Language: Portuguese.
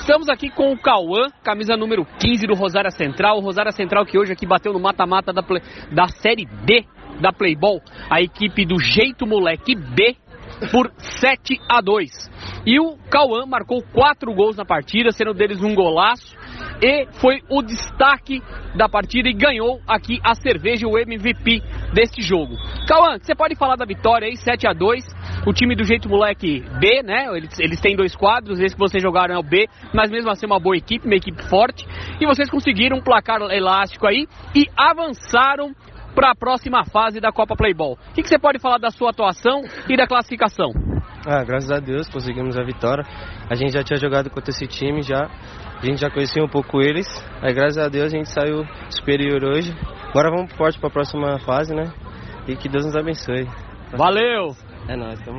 Estamos aqui com o Cauã, camisa número 15 do Rosária Central. O Rosária Central que hoje aqui bateu no mata-mata da, da Série D da Playball. A equipe do Jeito Moleque B por 7 a 2. E o Cauã marcou quatro gols na partida, sendo deles um golaço. E foi o destaque da partida e ganhou aqui a cerveja, o MVP deste jogo. Cauã, você pode falar da vitória aí, 7 a 2 O time do Jeito Moleque B, né? Eles, eles têm dois quadros, esse que vocês jogaram é o B, mas mesmo assim é uma boa equipe, uma equipe forte. E vocês conseguiram um placar elástico aí e avançaram para a próxima fase da Copa Playball. O que, que você pode falar da sua atuação e da classificação? Ah, graças a Deus conseguimos a vitória. A gente já tinha jogado contra esse time já. A gente já conhecia um pouco eles. Aí graças a Deus a gente saiu superior hoje. Agora vamos forte para a próxima fase, né? E que Deus nos abençoe. Valeu! En nice,